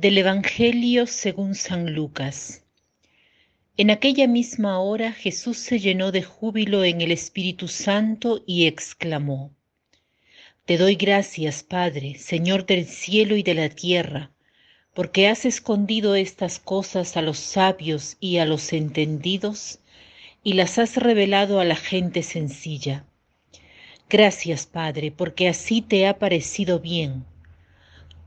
Del Evangelio según San Lucas. En aquella misma hora Jesús se llenó de júbilo en el Espíritu Santo y exclamó, Te doy gracias, Padre, Señor del cielo y de la tierra, porque has escondido estas cosas a los sabios y a los entendidos y las has revelado a la gente sencilla. Gracias, Padre, porque así te ha parecido bien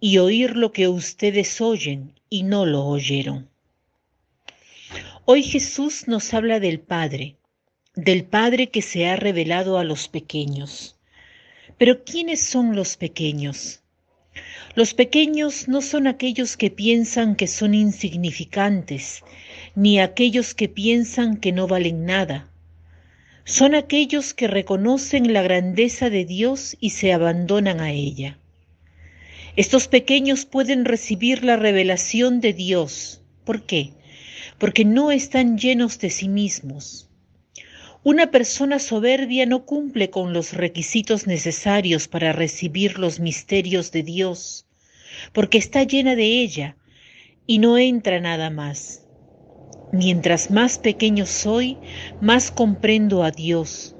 y oír lo que ustedes oyen y no lo oyeron. Hoy Jesús nos habla del Padre, del Padre que se ha revelado a los pequeños. Pero ¿quiénes son los pequeños? Los pequeños no son aquellos que piensan que son insignificantes, ni aquellos que piensan que no valen nada. Son aquellos que reconocen la grandeza de Dios y se abandonan a ella. Estos pequeños pueden recibir la revelación de Dios. ¿Por qué? Porque no están llenos de sí mismos. Una persona soberbia no cumple con los requisitos necesarios para recibir los misterios de Dios, porque está llena de ella y no entra nada más. Mientras más pequeño soy, más comprendo a Dios.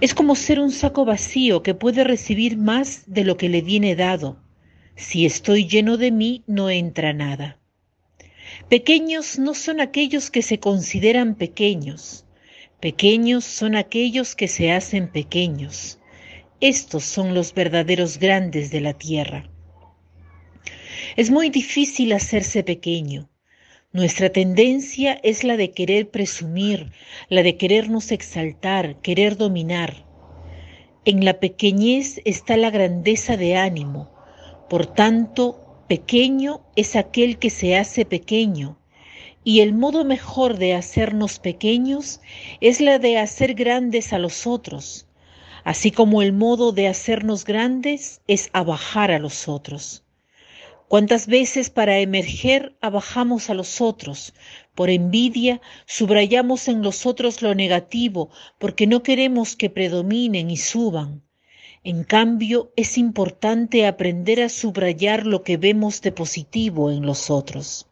Es como ser un saco vacío que puede recibir más de lo que le viene dado si estoy lleno de mí, no entra nada. Pequeños no son aquellos que se consideran pequeños. Pequeños son aquellos que se hacen pequeños. Estos son los verdaderos grandes de la tierra. Es muy difícil hacerse pequeño. Nuestra tendencia es la de querer presumir, la de querernos exaltar, querer dominar. En la pequeñez está la grandeza de ánimo, por tanto, pequeño es aquel que se hace pequeño, y el modo mejor de hacernos pequeños es la de hacer grandes a los otros, así como el modo de hacernos grandes es abajar a los otros. ¿Cuántas veces para emerger abajamos a los otros? Por envidia subrayamos en los otros lo negativo porque no queremos que predominen y suban. En cambio, es importante aprender a subrayar lo que vemos de positivo en los otros.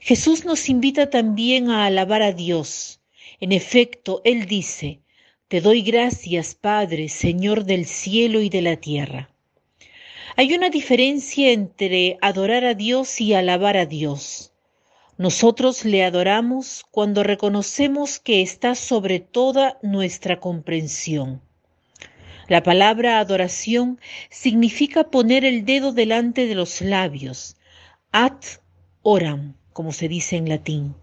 Jesús nos invita también a alabar a Dios. En efecto, Él dice, Te doy gracias, Padre, Señor del cielo y de la tierra. Hay una diferencia entre adorar a Dios y alabar a Dios. Nosotros le adoramos cuando reconocemos que está sobre toda nuestra comprensión. La palabra adoración significa poner el dedo delante de los labios. Ad oram, como se dice en latín.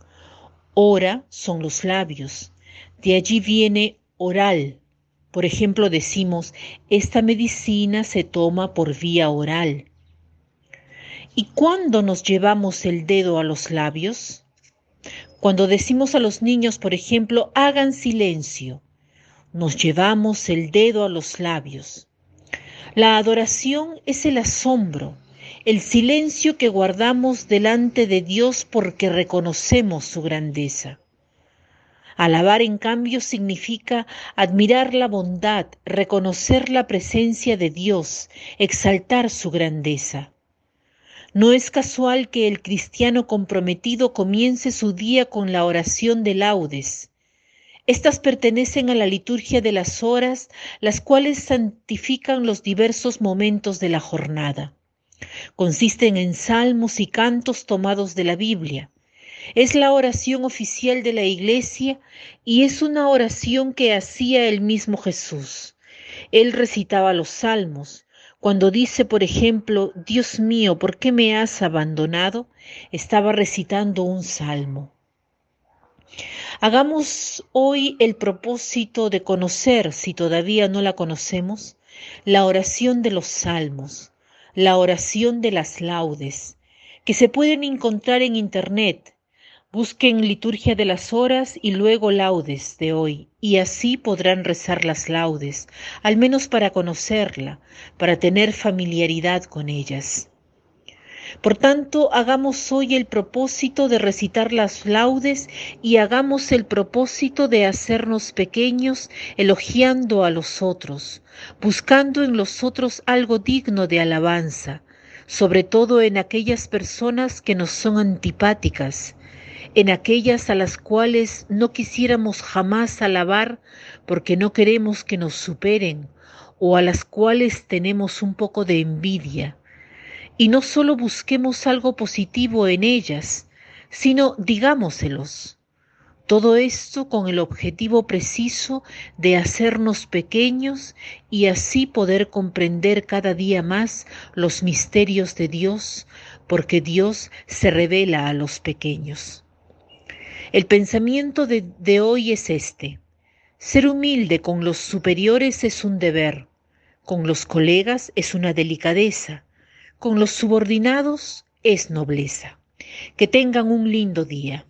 Ora son los labios. De allí viene oral. Por ejemplo, decimos, esta medicina se toma por vía oral. ¿Y cuándo nos llevamos el dedo a los labios? Cuando decimos a los niños, por ejemplo, hagan silencio nos llevamos el dedo a los labios. La adoración es el asombro, el silencio que guardamos delante de Dios porque reconocemos su grandeza. Alabar, en cambio, significa admirar la bondad, reconocer la presencia de Dios, exaltar su grandeza. No es casual que el cristiano comprometido comience su día con la oración de laudes, estas pertenecen a la liturgia de las horas, las cuales santifican los diversos momentos de la jornada. Consisten en salmos y cantos tomados de la Biblia. Es la oración oficial de la Iglesia y es una oración que hacía el mismo Jesús. Él recitaba los salmos. Cuando dice, por ejemplo, Dios mío, ¿por qué me has abandonado? Estaba recitando un salmo. Hagamos hoy el propósito de conocer, si todavía no la conocemos, la oración de los salmos, la oración de las laudes, que se pueden encontrar en Internet. Busquen liturgia de las horas y luego laudes de hoy, y así podrán rezar las laudes, al menos para conocerla, para tener familiaridad con ellas. Por tanto, hagamos hoy el propósito de recitar las laudes y hagamos el propósito de hacernos pequeños elogiando a los otros, buscando en los otros algo digno de alabanza, sobre todo en aquellas personas que nos son antipáticas, en aquellas a las cuales no quisiéramos jamás alabar porque no queremos que nos superen o a las cuales tenemos un poco de envidia y no solo busquemos algo positivo en ellas, sino digámoselos. Todo esto con el objetivo preciso de hacernos pequeños y así poder comprender cada día más los misterios de Dios, porque Dios se revela a los pequeños. El pensamiento de, de hoy es este. Ser humilde con los superiores es un deber, con los colegas es una delicadeza, con los subordinados es nobleza. Que tengan un lindo día.